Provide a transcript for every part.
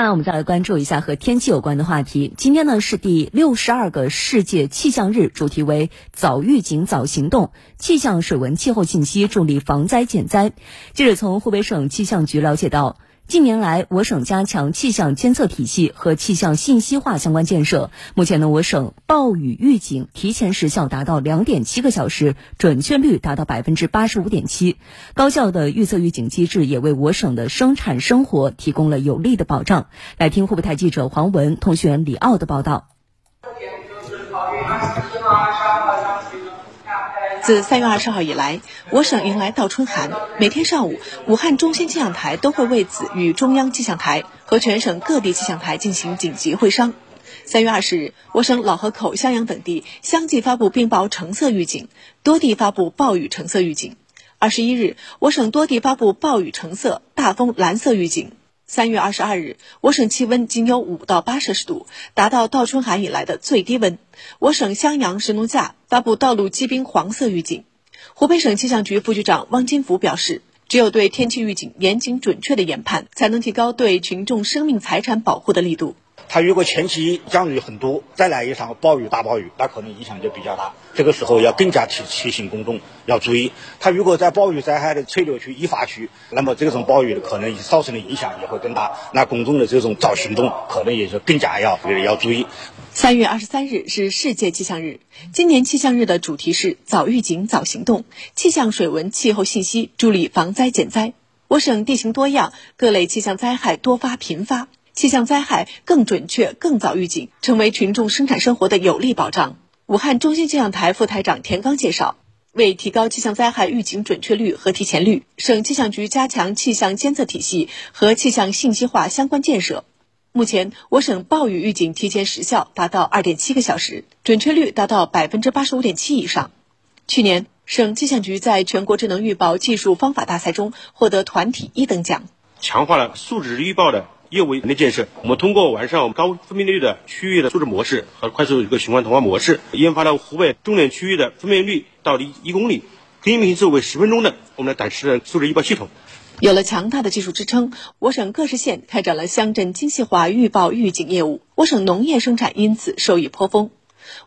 那我们再来关注一下和天气有关的话题。今天呢是第六十二个世界气象日，主题为早预警早行动，气象水文气候信息助力防灾减灾。记者从湖北省气象局了解到。近年来，我省加强气象监测体系和气象信息化相关建设。目前呢，我省暴雨预警提前时效达到两点七个小时，准确率达到百分之八十五点七。高效的预测预警机制也为我省的生产生活提供了有力的保障。来听湖北台记者黄文、通讯员李奥的报道。自三月二十号以来，我省迎来倒春寒。每天上午，武汉中心气象台都会为此与中央气象台和全省各地气象台进行紧急会商。三月二十日，我省老河口、襄阳等地相继发布冰雹橙色预警，多地发布暴雨橙色预警。二十一日，我省多地发布暴雨橙色、大风蓝色预警。三月二十二日，我省气温仅有五到八摄氏度，达到倒春寒以来的最低温。我省襄阳、神农架发布道路积冰黄色预警。湖北省气象局副局长汪金福表示，只有对天气预警严谨准确的研判，才能提高对群众生命财产保护的力度。它如果前期降雨很多，再来一场暴雨大暴雨，那可能影响就比较大。这个时候要更加提提醒公众要注意。它如果在暴雨灾害的吹流区、易发区，那么这种暴雨的可能造成的影响也会更大。那公众的这种早行动可能也就更加要要注意。三月二十三日是世界气象日，今年气象日的主题是早预警早行动，气象水文气候信息助力防灾减灾。我省地形多样，各类气象灾害多发频发。气象灾害更准确、更早预警，成为群众生产生活的有力保障。武汉中心气象台副台长田刚介绍，为提高气象灾害预警准确率和提前率，省气象局加强气象监测体系和气象信息化相关建设。目前，我省暴雨预警提前时效达到二点七个小时，准确率达到百分之八十五点七以上。去年，省气象局在全国智能预报技术方法大赛中获得团体一等奖，强化了数值预报的。业务能力建设，我们通过完善我们高分辨率的区域的数字模式和快速一个循环通话模式，研发了湖北重点区域的分辨率到一一公里、更新频次为十分钟的我们的短时的数字预报系统。有了强大的技术支撑，我省各市县开展了乡镇精细化预报预警业务，我省农业生产因此受益颇丰。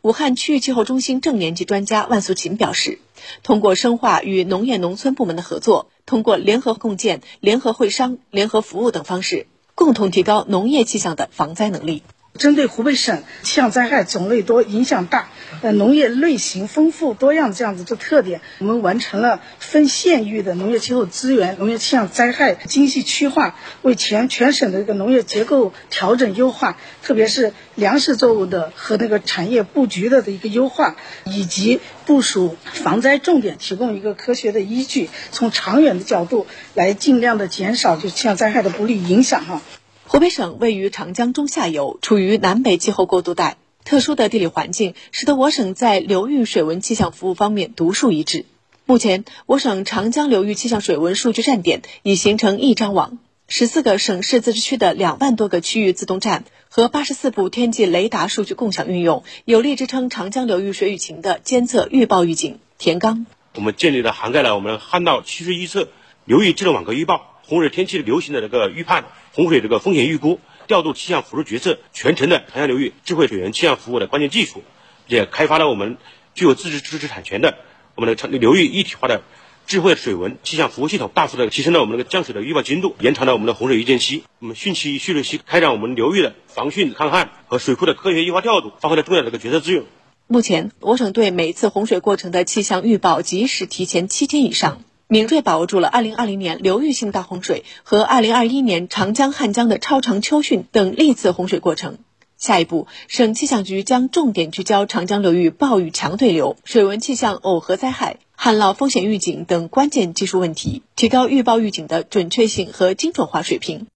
武汉区域气候中心正年级专家万素琴表示，通过深化与农业农村部门的合作，通过联合共建、联合会商、联合服务等方式。共同提高农业气象的防灾能力。针对湖北省气象灾害种类多、影响大，呃，农业类型丰富多样这样子的特点，我们完成了分县域的农业气候资源、农业气象灾害精细区划，为全全省的这个农业结构调整优化，特别是粮食作物的和那个产业布局的的一个优化，以及部署防灾重点，提供一个科学的依据，从长远的角度来尽量的减少就气象灾害的不利影响哈。湖北省位于长江中下游，处于南北气候过渡带，特殊的地理环境使得我省在流域水文气象服务方面独树一帜。目前，我省长江流域气象水文数据站点已形成一张网，十四个省市自治区的两万多个区域自动站和八十四部天气雷达数据共享运用，有力支撑长江流域水雨情的监测预报预警。田刚，我们建立了涵盖了我们旱涝趋势预测、流域智能网格预报。洪水天气流行的这个预判，洪水这个风险预估，调度气象辅助决策，全程的长江流域智慧水源气象服务的关键技术，也开发了我们具有自治知识产权的我们的长流域一体化的智慧水文气象服务系统，大幅的提升了我们那个降水的预报精度，延长了我们的洪水预见期。我们汛期、蓄水期开展我们流域的防汛抗旱和水库的科学优化调度，发挥了重要的这个决策作用。目前，我省对每次洪水过程的气象预报及时提前七天以上。敏锐把握住了2020年流域性大洪水和2021年长江汉江的超长秋汛等历次洪水过程。下一步，省气象局将重点聚焦长江流域暴雨强对流、水文气象耦合灾害、旱涝风险预警等关键技术问题，提高预报预警的准确性和精准化水平。